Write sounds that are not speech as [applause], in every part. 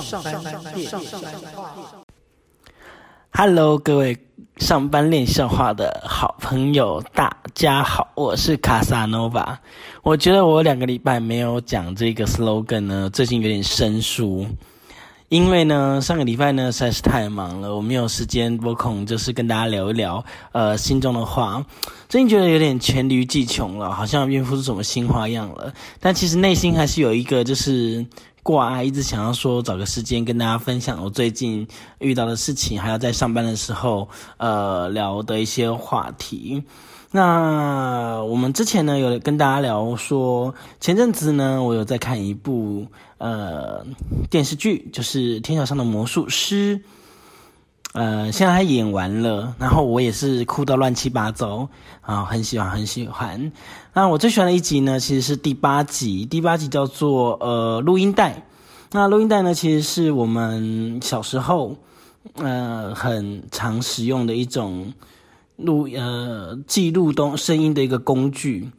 上班练上班话。Hello，各位上班练笑话的好朋友，大家好，我是卡萨诺瓦。我觉得我两个礼拜没有讲这个 slogan 呢，最近有点生疏，因为呢上个礼拜呢实在是太忙了，我没有时间拨空，就是跟大家聊一聊呃心中的话。最近觉得有点黔驴技穷了，好像变不出什么新花样了，但其实内心还是有一个就是。挂啊，一直想要说找个时间跟大家分享我最近遇到的事情，还有在上班的时候呃聊的一些话题。那我们之前呢有跟大家聊说，前阵子呢我有在看一部呃电视剧，就是《天桥上的魔术师》。呃，现在他演完了，然后我也是哭到乱七八糟啊，很喜欢，很喜欢。那我最喜欢的一集呢，其实是第八集，第八集叫做呃录音带。那录音带呢，其实是我们小时候呃很常使用的一种录呃记录东声音的一个工具。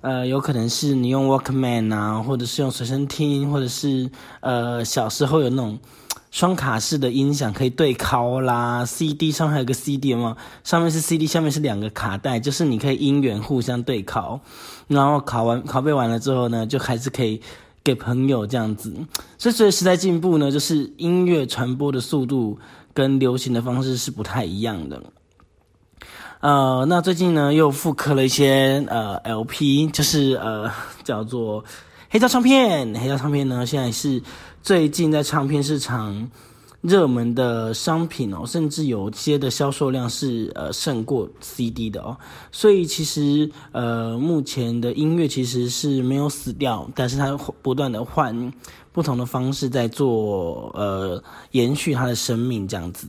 呃，有可能是你用 Walkman 啊，或者是用随身听，或者是呃小时候有那种。双卡式的音响可以对拷啦，CD 上还有个 CD 嘛，上面是 CD，下面是两个卡带，就是你可以音源互相对拷，然后拷完拷贝完了之后呢，就还是可以给朋友这样子。所以随着时代进步呢，就是音乐传播的速度跟流行的方式是不太一样的。呃，那最近呢又复刻了一些呃 LP，就是呃叫做黑胶唱片。黑胶唱片呢现在是最近在唱片市场热门的商品哦，甚至有些的销售量是呃胜过 CD 的哦。所以其实呃目前的音乐其实是没有死掉，但是它不断的换不同的方式在做呃延续他的生命这样子。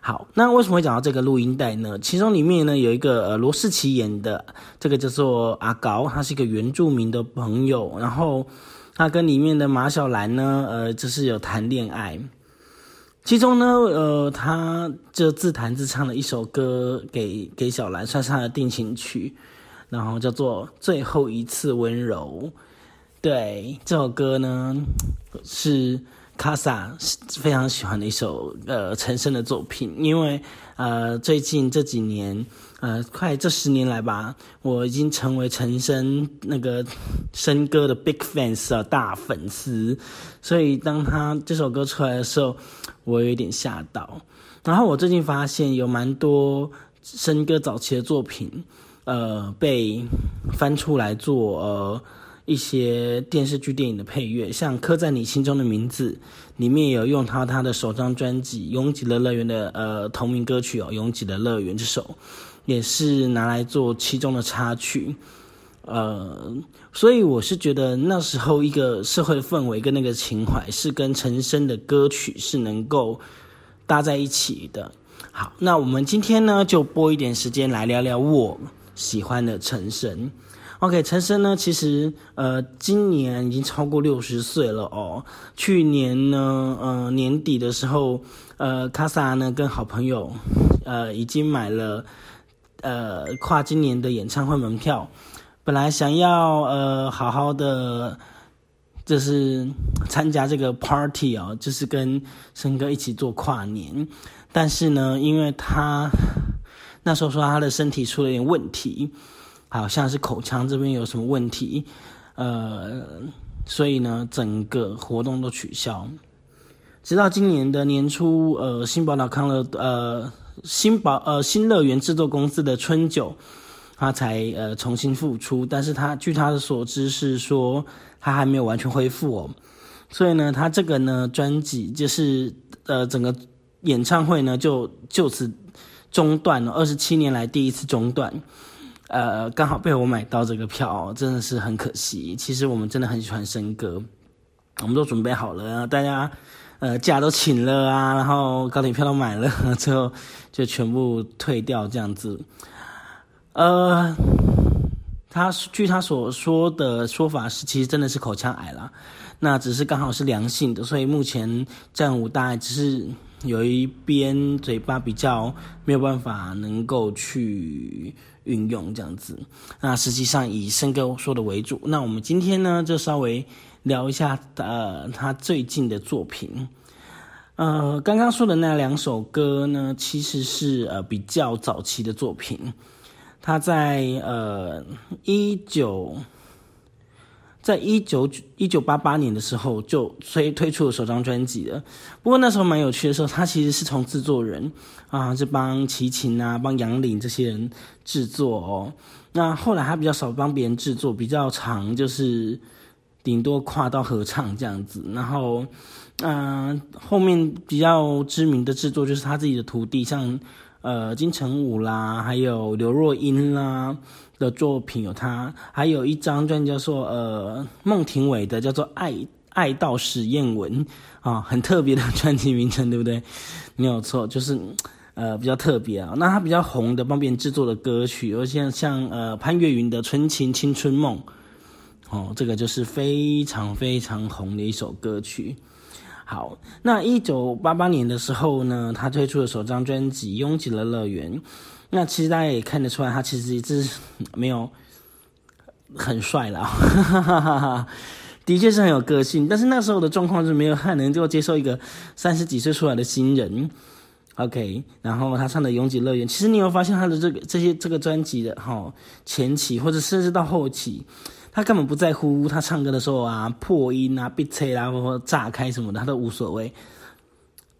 好，那为什么会讲到这个录音带呢？其中里面呢有一个呃罗士奇演的，这个叫做阿高，他是一个原住民的朋友，然后他跟里面的马小兰呢，呃，就是有谈恋爱。其中呢，呃，他就自弹自唱了一首歌给给小兰，算是他的定情曲，然后叫做《最后一次温柔》。对，这首歌呢是。卡萨非常喜欢的一首呃陈升的作品，因为呃最近这几年呃快这十年来吧，我已经成为陈升那个升歌的 big fans 啊大粉丝，所以当他这首歌出来的时候，我有点吓到。然后我最近发现有蛮多升歌早期的作品，呃被翻出来做呃。一些电视剧、电影的配乐，像《刻在你心中的名字》里面有用他他的首张专辑《拥挤的乐园》的呃同名歌曲哦，《拥挤的乐园》这首也是拿来做其中的插曲。呃，所以我是觉得那时候一个社会氛围跟那个情怀是跟陈升的歌曲是能够搭在一起的。好，那我们今天呢就播一点时间来聊聊我喜欢的陈升。OK，陈升呢，其实呃，今年已经超过六十岁了哦。去年呢，呃，年底的时候，呃，卡萨呢跟好朋友，呃，已经买了呃跨今年的演唱会门票。本来想要呃好好的，就是参加这个 party 哦，就是跟升哥一起做跨年。但是呢，因为他 [laughs] 那时候说他的身体出了点问题。好像是口腔这边有什么问题，呃，所以呢，整个活动都取消。直到今年的年初，呃，新宝岛康乐，呃，新宝呃新乐园制作公司的春酒，他才呃重新复出。但是他据他的所知是说，他还没有完全恢复哦。所以呢，他这个呢专辑就是呃整个演唱会呢就就此中断了，二十七年来第一次中断。呃，刚好被我买到这个票，真的是很可惜。其实我们真的很喜欢生哥，我们都准备好了，大家呃假都请了啊，然后高铁票都买了，[laughs] 最后就全部退掉这样子。呃，他据他所说的说法是，其实真的是口腔癌啦，那只是刚好是良性的，所以目前暂无大碍只是有一边嘴巴比较没有办法能够去。运用这样子，那实际上以生哥说的为主。那我们今天呢，就稍微聊一下呃他最近的作品。呃，刚刚说的那两首歌呢，其实是呃比较早期的作品。他在呃一九，在一九一九八八年的时候就推推出了首张专辑了。不过那时候蛮有趣的时候，他其实是从制作人啊，是帮齐秦啊、帮杨林这些人制作哦。那后来他比较少帮别人制作，比较长就是顶多跨到合唱这样子。然后，嗯，后面比较知名的制作就是他自己的徒弟，像呃金城武啦，还有刘若英啦的作品有他，还有一张专辑叫做呃孟庭苇的，叫做《爱爱到史艳文》啊，很特别的专辑名称，对不对？没有错，就是。呃，比较特别啊。那他比较红的帮别人制作的歌曲，有像像呃潘越云的《纯情青春梦》，哦，这个就是非常非常红的一首歌曲。好，那一九八八年的时候呢，他推出了首张专辑《拥挤的乐园》。那其实大家也看得出来，他其实是没有很帅了，[laughs] 的确是很有个性。但是那时候的状况是没有太能够接受一个三十几岁出来的新人。OK，然后他唱的《拥挤乐园》，其实你有发现他的这个这些这个专辑的哈前期或者甚至到后期，他根本不在乎他唱歌的时候啊破音啊、闭塞啦或者炸开什么的，他都无所谓。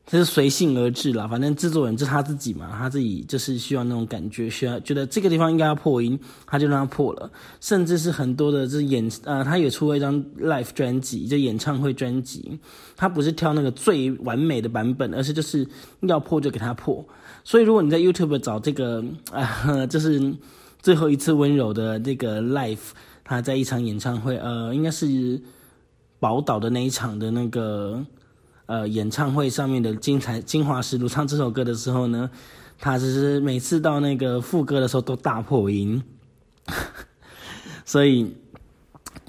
就是随性而至啦，反正制作人就是他自己嘛，他自己就是需要那种感觉，需要觉得这个地方应该要破音，他就让他破了。甚至是很多的这演呃，他也出了一张 live 专辑，就演唱会专辑，他不是挑那个最完美的版本，而是就是要破就给他破。所以如果你在 YouTube 找这个啊，就是最后一次温柔的这个 live，他在一场演唱会，呃，应该是宝岛的那一场的那个。呃，演唱会上面的精彩精华实录，唱这首歌的时候呢，他只是每次到那个副歌的时候都大破音，[laughs] 所以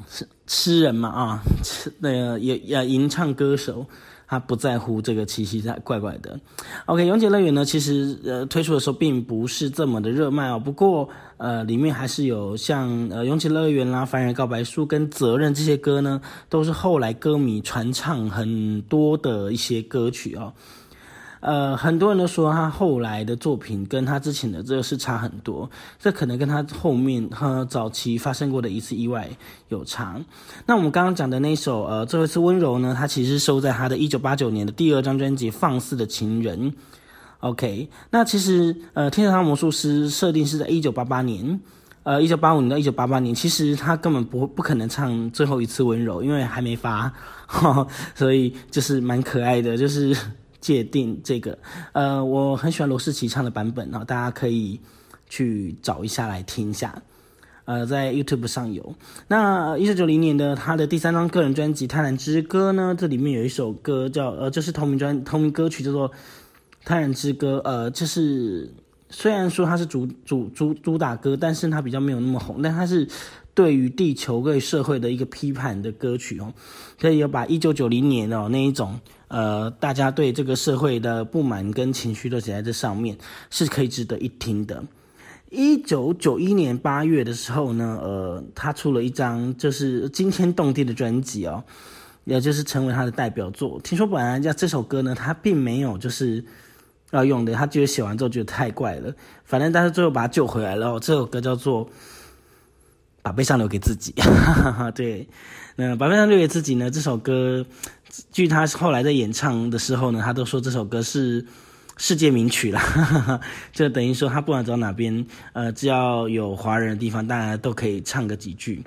是诗人嘛啊，吃那个也也吟唱歌手。他不在乎这个奇奇，怪怪的。OK，永劫乐园呢，其实呃推出的时候并不是这么的热卖哦。不过呃里面还是有像呃永劫乐园啦、凡人告白书跟责任这些歌呢，都是后来歌迷传唱很多的一些歌曲哦。呃，很多人都说他后来的作品跟他之前的这个是差很多，这可能跟他后面和早期发生过的一次意外有差。那我们刚刚讲的那首呃最后一次温柔呢，它其实收在他的一九八九年的第二张专辑《放肆的情人》。OK，那其实呃天堂魔术师设定是在一九八八年，呃一九八五年到一九八八年，其实他根本不不可能唱最后一次温柔，因为还没发，[laughs] 所以就是蛮可爱的，就是。界定这个，呃，我很喜欢罗士奇唱的版本啊，大家可以去找一下来听一下，呃，在 YouTube 上有。那一九九零年的他的第三张个人专辑《贪婪之歌》呢，这里面有一首歌叫呃，就是同名专同名歌曲叫做《贪婪之歌》，呃，就是虽然说它是主主主主打歌，但是它比较没有那么红，但它是对于地球对社会的一个批判的歌曲哦，可以有把一九九零年哦那一种。呃，大家对这个社会的不满跟情绪都写在这上面，是可以值得一听的。一九九一年八月的时候呢，呃，他出了一张就是惊天动地的专辑哦，也就是成为他的代表作。听说本来叫这首歌呢，他并没有就是要用的，他觉得写完之后觉得太怪了，反正但是最后把他救回来了。这首歌叫做《把悲伤留给自己》，[laughs] 对，那把悲伤留给自己呢？这首歌。据他后来在演唱的时候呢，他都说这首歌是世界名曲了，[laughs] 就等于说他不管走哪边，呃，只要有华人的地方，大家都可以唱个几句。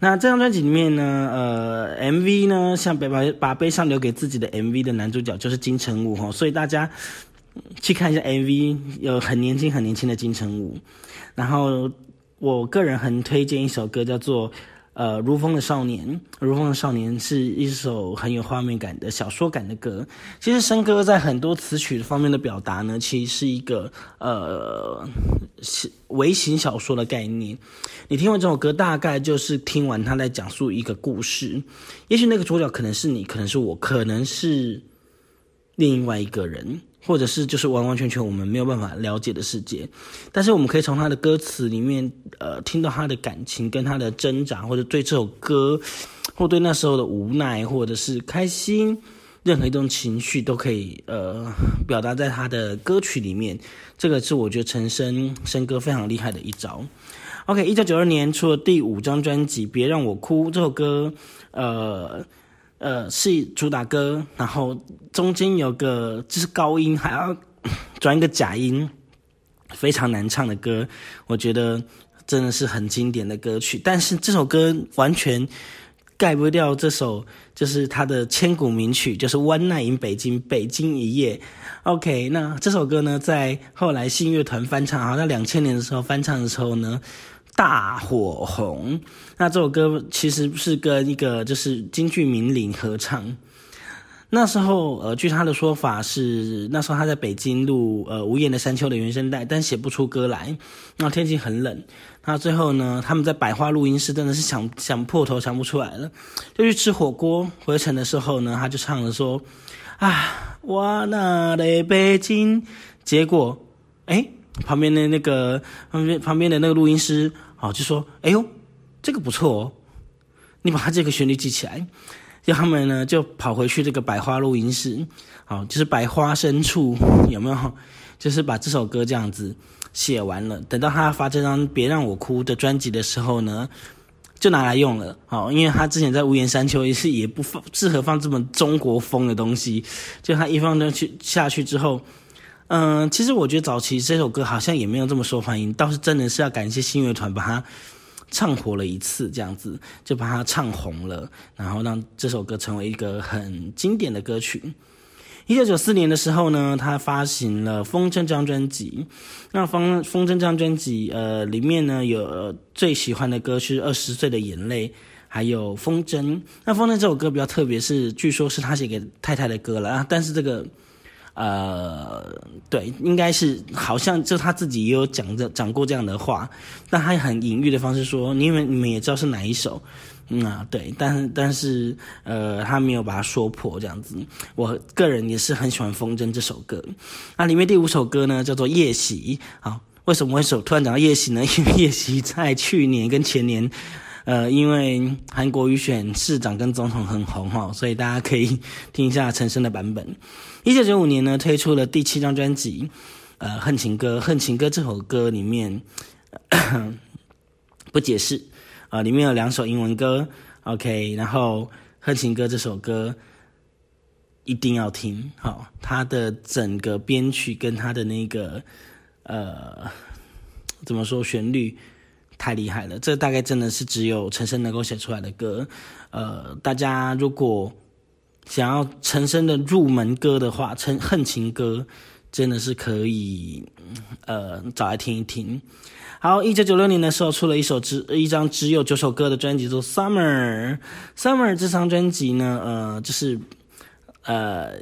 那这张专辑里面呢，呃，MV 呢，像把把悲伤留给自己的 MV 的男主角就是金城武哈，所以大家去看一下 MV，有很年轻很年轻的金城武。然后我个人很推荐一首歌，叫做。呃，如风的少年，如风的少年是一首很有画面感的小说感的歌。其实生歌在很多词曲方面的表达呢，其实是一个呃是微型小说的概念。你听完这首歌，大概就是听完他在讲述一个故事。也许那个主角可能是你，可能是我，可能是另外一个人。或者是就是完完全全我们没有办法了解的世界，但是我们可以从他的歌词里面，呃，听到他的感情跟他的挣扎，或者对这首歌，或对那时候的无奈，或者是开心，任何一种情绪都可以呃表达在他的歌曲里面。这个是我觉得陈升升歌非常厉害的一招。OK，一九九二年出了第五张专辑《别让我哭》这首歌，呃呃是主打歌，然后中间有个就是高音还要转一个假音，非常难唱的歌，我觉得真的是很经典的歌曲。但是这首歌完全。盖不掉这首，就是他的千古名曲，就是《One Night in 北京》，北京一夜。OK，那这首歌呢，在后来信乐团翻唱，好像两千年的时候翻唱的时候呢，大火红。那这首歌其实是跟一个就是京剧名伶合唱。那时候，呃，据他的说法是，那时候他在北京录呃《无言的山丘》的原声带，但写不出歌来。那天气很冷，那最后呢，他们在百花录音室真的是想想破头想不出来了，就去吃火锅。回程的时候呢，他就唱了说：“啊，我那的北京。”结果，哎，旁边的那个旁边旁边的那个录音师哦，就说：“哎呦，这个不错哦，你把他这个旋律记起来。[laughs] ”就他们呢，就跑回去这个百花录音室，好，就是百花深处有没有？就是把这首歌这样子写完了。等到他发这张《别让我哭》的专辑的时候呢，就拿来用了。好，因为他之前在无言山丘也是也不放适合放这么中国风的东西，就他一放上去下去之后，嗯，其实我觉得早期这首歌好像也没有这么受欢迎，倒是真的是要感谢新乐团把它。唱火了一次，这样子就把它唱红了，然后让这首歌成为一个很经典的歌曲。一九九四年的时候呢，他发行了《风筝》这张专辑。那《风风筝》这张专辑，呃，里面呢有最喜欢的歌是《二十岁的眼泪》，还有《风筝》。那《风筝》这首歌比较特别，是据说是他写给太太的歌了啊，但是这个。呃，对，应该是好像就他自己也有讲这讲过这样的话，但他很隐喻的方式说，因为你们也知道是哪一首，嗯啊，对，但但是呃，他没有把它说破这样子。我个人也是很喜欢《风筝》这首歌，那里面第五首歌呢叫做《夜袭》。好，为什么会首突然讲到《夜袭》呢？因为《夜袭》在去年跟前年。呃，因为韩国瑜选市长跟总统很红哈，所以大家可以听一下陈升的版本。一九九五年呢，推出了第七张专辑，呃，《恨情歌》。《恨情歌》这首歌里面 [coughs] 不解释啊，里面有两首英文歌，OK。然后《恨情歌》这首歌一定要听，好，它的整个编曲跟它的那个呃，怎么说旋律？太厉害了，这大概真的是只有陈升能够写出来的歌。呃，大家如果想要陈升的入门歌的话，《陈恨情歌》真的是可以，呃，找来听一听。好，一九九六年的时候出了一首只一张只有九首歌的专辑，做《Summer》。《Summer》这张专辑呢，呃，就是呃，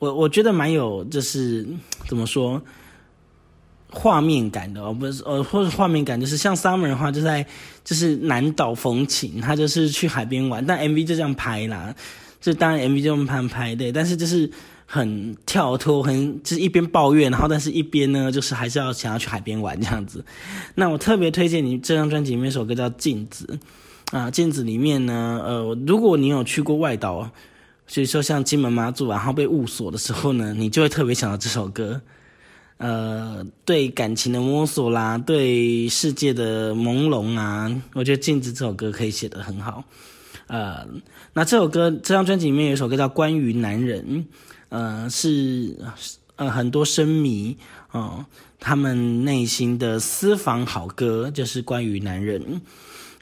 我我觉得蛮有，就是怎么说？画面感的哦，不是呃，或者画面感就是像 summer 的话，就在就是南岛风情，他就是去海边玩，但 MV 就这样拍啦，就当然 MV 就这么拍拍对，但是就是很跳脱，很就是一边抱怨，然后但是一边呢，就是还是要想要去海边玩这样子。那我特别推荐你这张专辑里面一首歌叫《镜子》啊，《镜子》里面呢，呃，如果你有去过外岛，所以说像金门妈祖，然后被雾锁的时候呢，你就会特别想到这首歌。呃，对感情的摸索啦，对世界的朦胧啊，我觉得《镜子》这首歌可以写得很好。呃，那这首歌这张专辑里面有一首歌叫《关于男人》，呃，是呃很多声迷哦他们内心的私房好歌，就是关于男人。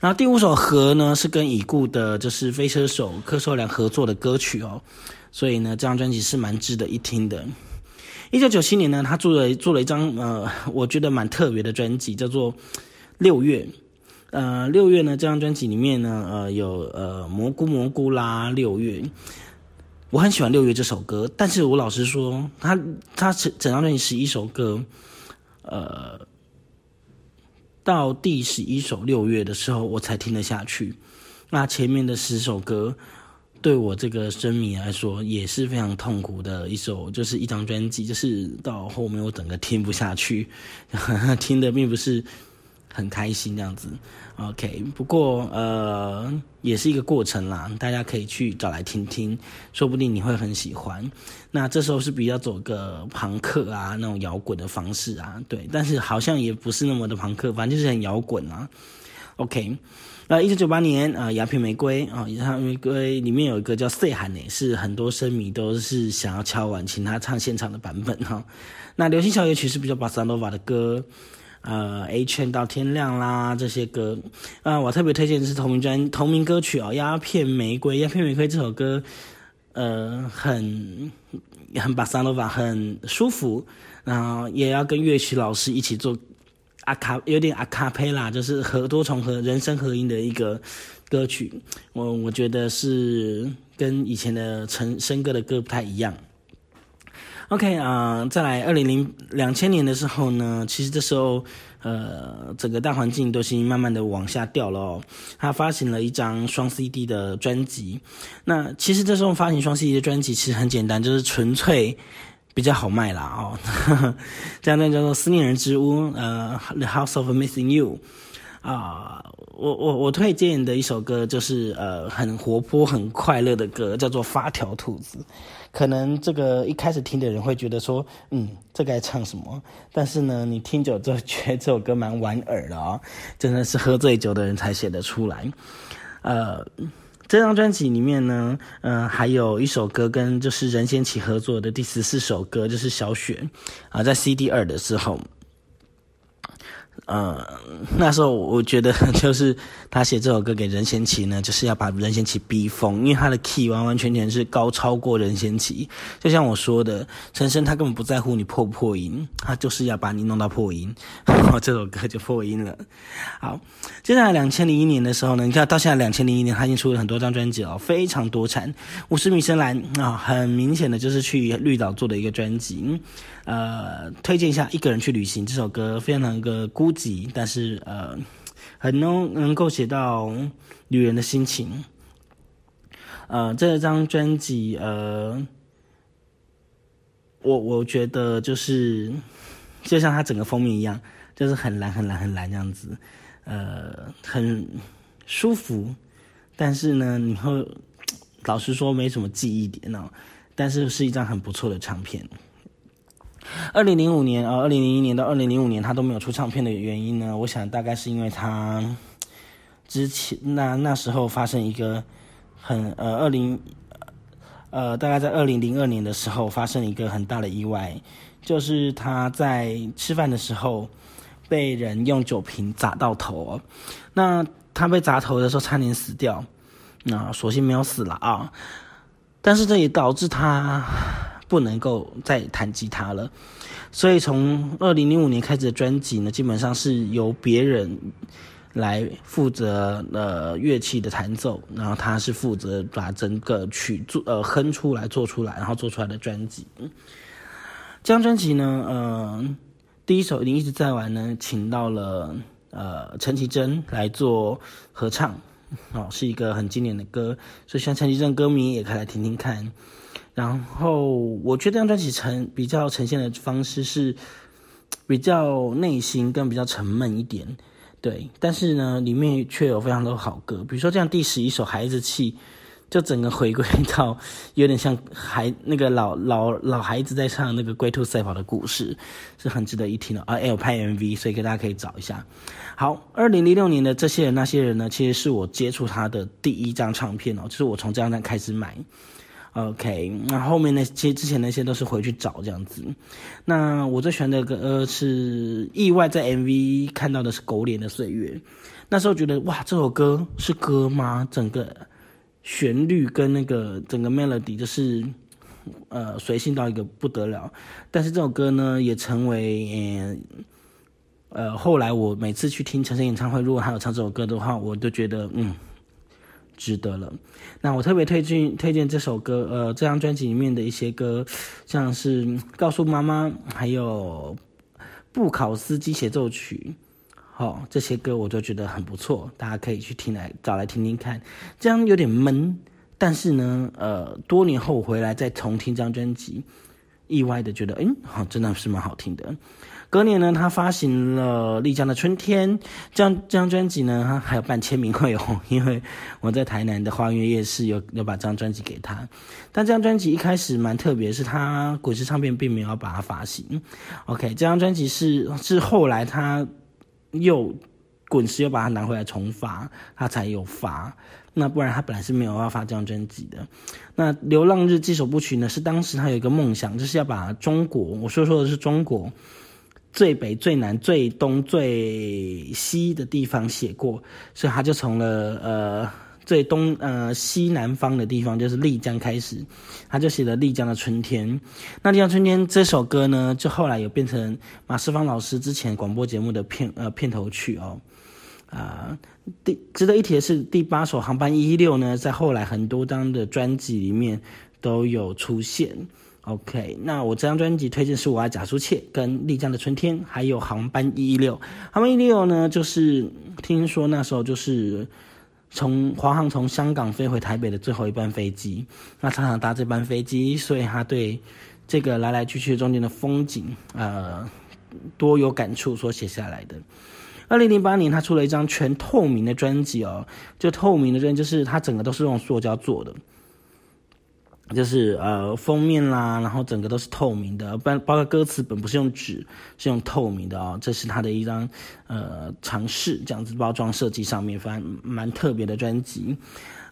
然后第五首《和》呢是跟已故的就是飞车手柯受良合作的歌曲哦，所以呢这张专辑是蛮值得一听的。一九九七年呢，他做了做了一张呃，[laughs] 我觉得蛮特别的专辑，叫做《六月》。呃，《六月》呢，这张专辑里面呢，呃，有呃蘑菇蘑菇啦，《六月》。我很喜欢《六月》这首歌，但是我老实说，他他整整张专辑十一首歌，呃，到第十一首《六月》的时候，我才听得下去。那前面的十首歌。对我这个声迷来说也是非常痛苦的一首，就是一张专辑，就是到后面我整个听不下去，[laughs] 听的并不是很开心这样子。OK，不过呃也是一个过程啦，大家可以去找来听听，说不定你会很喜欢。那这时候是比较走个朋克啊那种摇滚的方式啊，对，但是好像也不是那么的朋克，反正就是很摇滚啊。OK，呃，一九九八年啊，《鸦片玫瑰》啊，《鸦片玫瑰》里面有一个叫《岁寒》呢，是很多声迷都是想要敲完请他唱现场的版本哈。那流行小夜曲是比较巴萨诺瓦的歌。呃，A 圈到天亮啦，这些歌，啊，我特别推荐的是同名专同名歌曲哦，《鸦片玫瑰》。《鸦片玫瑰》这首歌，呃，很很巴萨诺瓦，很舒服，然后也要跟乐曲老师一起做阿卡，有点阿卡佩拉，就是和多重和人声合音的一个歌曲。我我觉得是跟以前的陈升哥的歌不太一样。OK 啊，再来二零零两千年的时候呢，其实这时候呃，整个大环境都是慢慢的往下掉了哦。他发行了一张双 CD 的专辑，那其实这时候发行双 CD 的专辑其实很简单，就是纯粹比较好卖啦哦。[laughs] 这样那叫做《思念人之屋》呃，《The House of Missing You》啊，我我我推荐的一首歌就是呃很活泼很快乐的歌，叫做《发条兔子》。可能这个一开始听的人会觉得说，嗯，这该唱什么？但是呢，你听久之后觉得这首歌蛮莞尔的啊，真的是喝醉酒的人才写得出来。呃，这张专辑里面呢，嗯，还有一首歌跟就是任贤齐合作的第十四首歌，就是《小雪》啊，在 CD 二的时候。呃，那时候我觉得 [laughs] 就是他写这首歌给任贤齐呢，就是要把任贤齐逼疯，因为他的 key 完完全全是高超过任贤齐。就像我说的，陈升他根本不在乎你破不破音，他就是要把你弄到破音，然 [laughs] 后这首歌就破音了。好，接下来两千零一年的时候呢，你看到现在两千零一年，他已经出了很多张专辑哦，非常多产。五十米深蓝啊，很明显的就是去绿岛做的一个专辑。呃，推荐一下《一个人去旅行》这首歌，非常的孤寂，但是呃，很能能够写到女人的心情。呃，这张专辑，呃，我我觉得就是就像它整个封面一样，就是很蓝、很蓝、很蓝这样子，呃，很舒服。但是呢，你会老实说没什么记忆点哦，但是是一张很不错的唱片。二零零五年啊，二零零一年到二零零五年，他都没有出唱片的原因呢？我想大概是因为他之前那那时候发生一个很呃二零呃大概在二零零二年的时候发生一个很大的意外，就是他在吃饭的时候被人用酒瓶砸到头，那他被砸头的时候差点死掉，那所幸没有死了啊，但是这也导致他。不能够再弹吉他了，所以从二零零五年开始的专辑呢，基本上是由别人来负责呃乐器的弹奏，然后他是负责把整个曲做呃哼出来做出来，然后做出来的专辑。这张专辑呢，呃，第一首《你一直在玩》呢，请到了呃陈绮贞来做合唱，哦，是一个很经典的歌，所以像陈绮贞歌迷也可以来听听看。然后我觉得这张专辑呈比较呈现的方式是比较内心跟比较沉闷一点，对。但是呢，里面却有非常多好歌，比如说这样第十一首《孩子气》，就整个回归到有点像孩那个老老老孩子在唱那个龟兔赛跑的故事，是很值得一听的。而有拍 MV，所以给大家可以找一下。好，二零零六年的这些人那些人呢，其实是我接触他的第一张唱片哦，就是我从这张单开始买。OK，那后面那其实之前那些都是回去找这样子。那我最喜欢的歌是意外在 MV 看到的是《狗脸的岁月》，那时候觉得哇，这首歌是歌吗？整个旋律跟那个整个 melody 就是呃随性到一个不得了。但是这首歌呢，也成为呃后来我每次去听陈升演唱会，如果他有唱这首歌的话，我都觉得嗯。值得了，那我特别推荐推荐这首歌，呃，这张专辑里面的一些歌，像是《告诉妈妈》，还有《布考斯基协奏曲》，好，这些歌我都觉得很不错，大家可以去听来找来听听看。这样有点闷，但是呢，呃，多年后回来再重听这张专辑，意外的觉得，嗯，好，真的是蛮好听的。隔年呢，他发行了《丽江的春天》这张这张专辑呢，他还有办签名会哦，因为我在台南的花园夜市有有把这张专辑给他。但这张专辑一开始蛮特别，是他滚石唱片并没有把它发行。OK，这张专辑是是后来他又滚石又把它拿回来重发，他才有发。那不然他本来是没有要发这张专辑的。那《流浪日记》首部曲呢，是当时他有一个梦想，就是要把中国，我说说的是中国。最北、最南、最东、最西的地方写过，所以他就从了呃最东呃西南方的地方，就是丽江开始，他就写了《丽江的春天》。那《丽江春天》这首歌呢，就后来有变成马世芳老师之前广播节目的片呃片头曲哦。啊，第值得一提的是，第八首《航班一一六》呢，在后来很多张的专辑里面都有出现。OK，那我这张专辑推荐是我爱贾书切跟丽江的春天，还有航班一一六。航班一六呢，就是听说那时候就是从华航从香港飞回台北的最后一班飞机，那常常搭这班飞机，所以他对这个来来去去中间的风景，呃，多有感触，所写下来的。二零零八年，他出了一张全透明的专辑哦，就透明的专辑，就是它整个都是用塑胶做的。就是呃封面啦，然后整个都是透明的，包包括歌词本不是用纸，是用透明的哦。这是他的一张呃尝试，这样子包装设计上面反正蛮特别的专辑。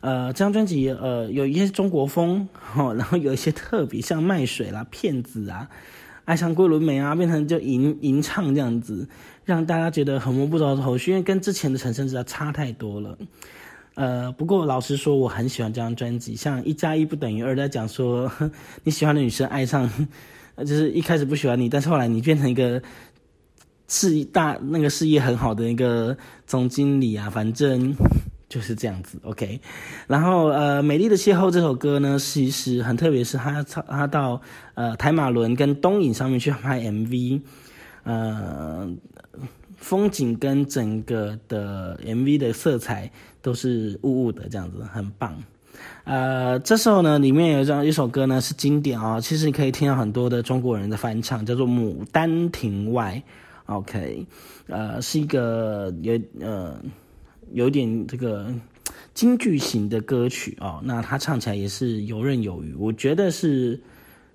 呃，这张专辑呃有一些中国风哦，[laughs] 然后有一些特别像卖水啦、骗子啊、爱上桂纶镁啊，变成就吟吟唱这样子，让大家觉得很摸不着头绪，因为跟之前的陈升之差太多了。呃，不过老实说，我很喜欢这张专辑。像一加一不等于二，在讲说 [laughs] 你喜欢的女生爱上，[laughs] 就是一开始不喜欢你，但是后来你变成一个事业大那个事业很好的一个总经理啊，反正 [laughs] 就是这样子。OK，然后呃，《美丽的邂逅》这首歌呢，其实很特别，是他他到呃台马伦跟东影上面去拍 MV，呃。风景跟整个的 MV 的色彩都是雾雾的，这样子很棒。呃，这时候呢，里面有一张一首歌呢是经典啊，其实你可以听到很多的中国人的翻唱，叫做《牡丹亭外》。OK，呃，是一个有呃有点这个京剧型的歌曲哦，那他唱起来也是游刃有余，我觉得是。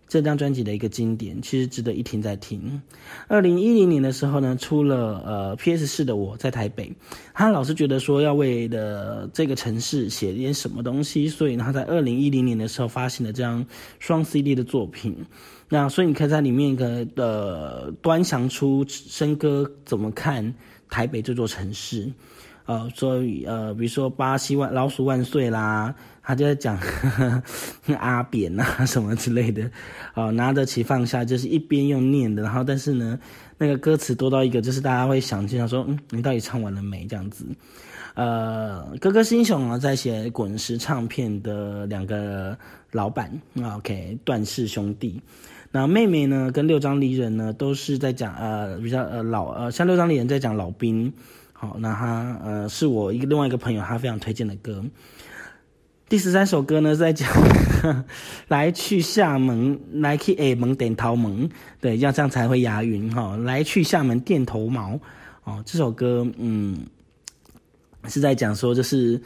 这张专辑的一个经典，其实值得一听再听。二零一零年的时候呢，出了呃 P.S. 四的我在台北，他老是觉得说要为的这个城市写点什么东西，所以他在二零一零年的时候发行了这张双 CD 的作品。那所以你可以在里面一个呃端详出笙歌怎么看台北这座城市。呃，所以呃，比如说巴西万老鼠万岁啦，他就在讲 [laughs] 阿扁呐什么之类的，哦，拿得起放下，就是一边用念的，然后但是呢，那个歌词多到一个，就是大家会想，就想说，嗯，你到底唱完了没？这样子，呃，哥哥新雄啊，在写滚石唱片的两个老板，OK，段氏兄弟，那妹妹呢，跟六张离人呢，都是在讲呃比较呃老呃，像六张离人在讲老兵。好，那他呃是我一个另外一个朋友，他非常推荐的歌。第十三首歌呢，在讲 [laughs] 来去厦门，来去厦门点头毛，对，要这样才会押韵哈。来去厦门电头毛，哦，这首歌嗯是在讲说，就是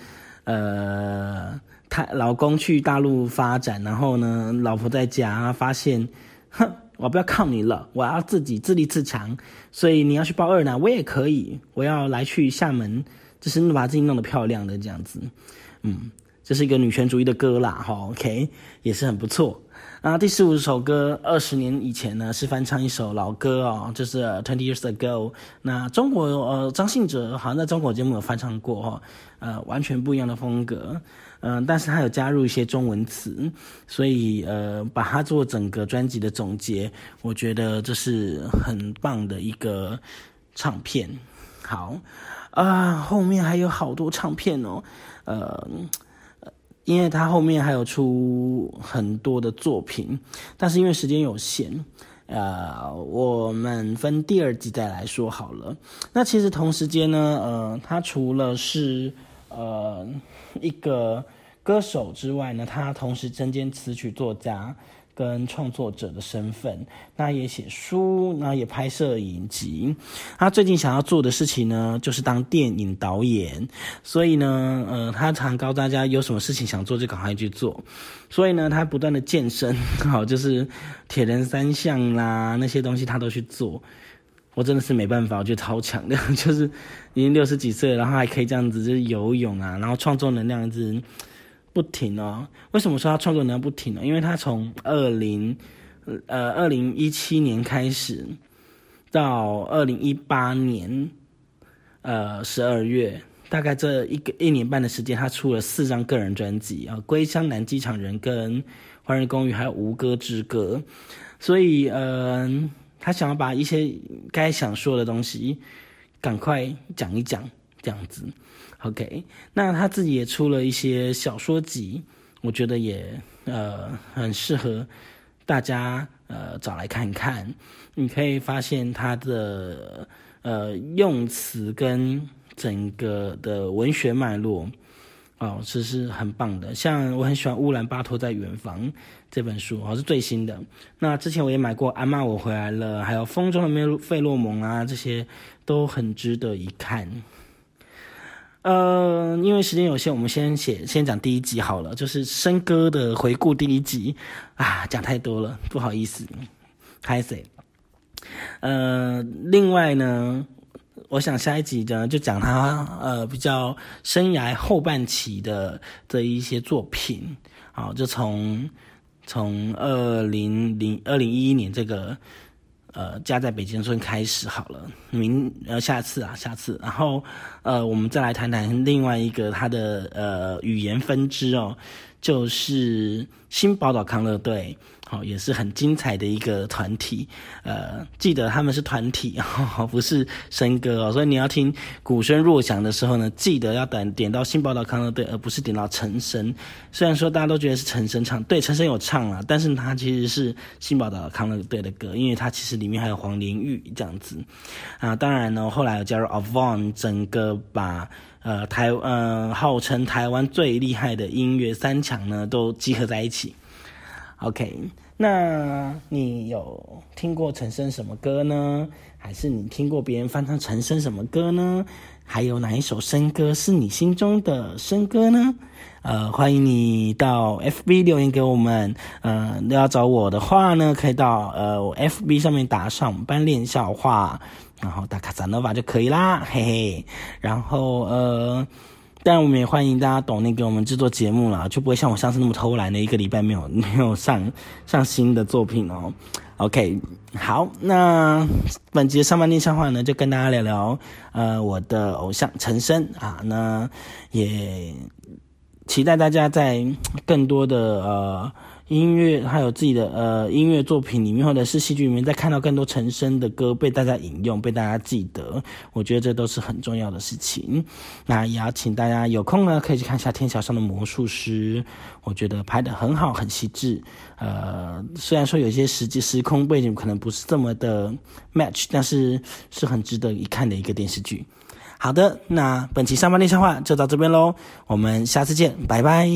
呃，他老公去大陆发展，然后呢，老婆在家发现，哼。我不要靠你了，我要自己自立自强。所以你要去包二奶，我也可以。我要来去厦门，就是把自己弄得漂亮的这样子。嗯，这是一个女权主义的歌啦，哈，OK，也是很不错。啊，第十五首歌，二十年以前呢是翻唱一首老歌哦，就是 Twenty Years Ago。那中国呃张信哲好像在中国节目有翻唱过哈，呃，完全不一样的风格。嗯，但是他有加入一些中文词，所以呃，把它做整个专辑的总结，我觉得这是很棒的一个唱片。好，啊，后面还有好多唱片哦，呃，因为他后面还有出很多的作品，但是因为时间有限，呃，我们分第二集再来说好了。那其实同时间呢，呃，他除了是呃。一个歌手之外呢，他同时身兼词曲作家跟创作者的身份，那也写书，那也拍摄影集。他最近想要做的事情呢，就是当电影导演。所以呢，呃，他常告诉大家有什么事情想做就赶快去做。所以呢，他不断的健身，[laughs] 好，就是铁人三项啦那些东西他都去做。我真的是没办法，我觉得超强的，[laughs] 就是已经六十几岁，然后还可以这样子，就是游泳啊，然后创作能量一直不停哦。为什么说他创作能量不停呢？因为他从二零呃二零一七年开始，到二零一八年呃十二月，大概这一个一年半的时间，他出了四张个人专辑啊，《归乡南机场人》跟《欢人公寓》，还有《吴歌之歌》，所以嗯。他想要把一些该想说的东西赶快讲一讲，这样子，OK。那他自己也出了一些小说集，我觉得也呃很适合大家呃找来看看。你可以发现他的呃用词跟整个的文学脉络。哦，这是很棒的。像我很喜欢乌兰巴托在远方这本书，哦是最新的。那之前我也买过《阿妈我回来了》，还有《风中的费费洛蒙》啊，这些都很值得一看。呃，因为时间有限，我们先写先讲第一集好了，就是笙哥的回顾第一集啊，讲太多了，不好意思，开始。呃，另外呢。我想下一集呢，就讲他呃比较生涯后半期的这一些作品，好，就从从二零零二零一一年这个呃家在北京村开始好了，明呃下次啊下次，然后呃我们再来谈谈另外一个他的呃语言分支哦，就是新宝岛康乐队。好，也是很精彩的一个团体。呃，记得他们是团体，[laughs] 不是笙歌哦。所以你要听鼓声若响的时候呢，记得要等点到新宝岛康乐队，而不是点到陈升。虽然说大家都觉得是陈升唱，对，陈升有唱了，但是他其实是新宝岛康乐队的歌，因为他其实里面还有黄玲玉这样子。啊，当然呢，后来有加入 Avon，整个把呃台呃号称台湾最厉害的音乐三强呢都集合在一起。OK，那你有听过陈升什么歌呢？还是你听过别人翻唱陈升什么歌呢？还有哪一首笙歌是你心中的笙歌呢？呃，欢迎你到 FB 留言给我们。呃，要找我的话呢，可以到呃 FB 上面打上班练笑话，然后打卡赞诺瓦就可以啦，嘿嘿。然后呃。但我们也欢迎大家懂那个我们制作节目了，就不会像我上次那么偷懒的一个礼拜没有没有上上新的作品哦。OK，好，那本集的上半年笑话呢，就跟大家聊聊呃我的偶像陈升啊，那也期待大家在更多的呃。音乐还有自己的呃音乐作品里面，或者是戏剧里面，再看到更多陈升的歌被大家引用、被大家记得，我觉得这都是很重要的事情。那也要请大家有空呢，可以去看一下《天桥上的魔术师》，我觉得拍的很好，很细致。呃，虽然说有些实际时空背景可能不是这么的 match，但是是很值得一看的一个电视剧。好的，那本期上班练笑话就到这边喽，我们下次见，拜拜。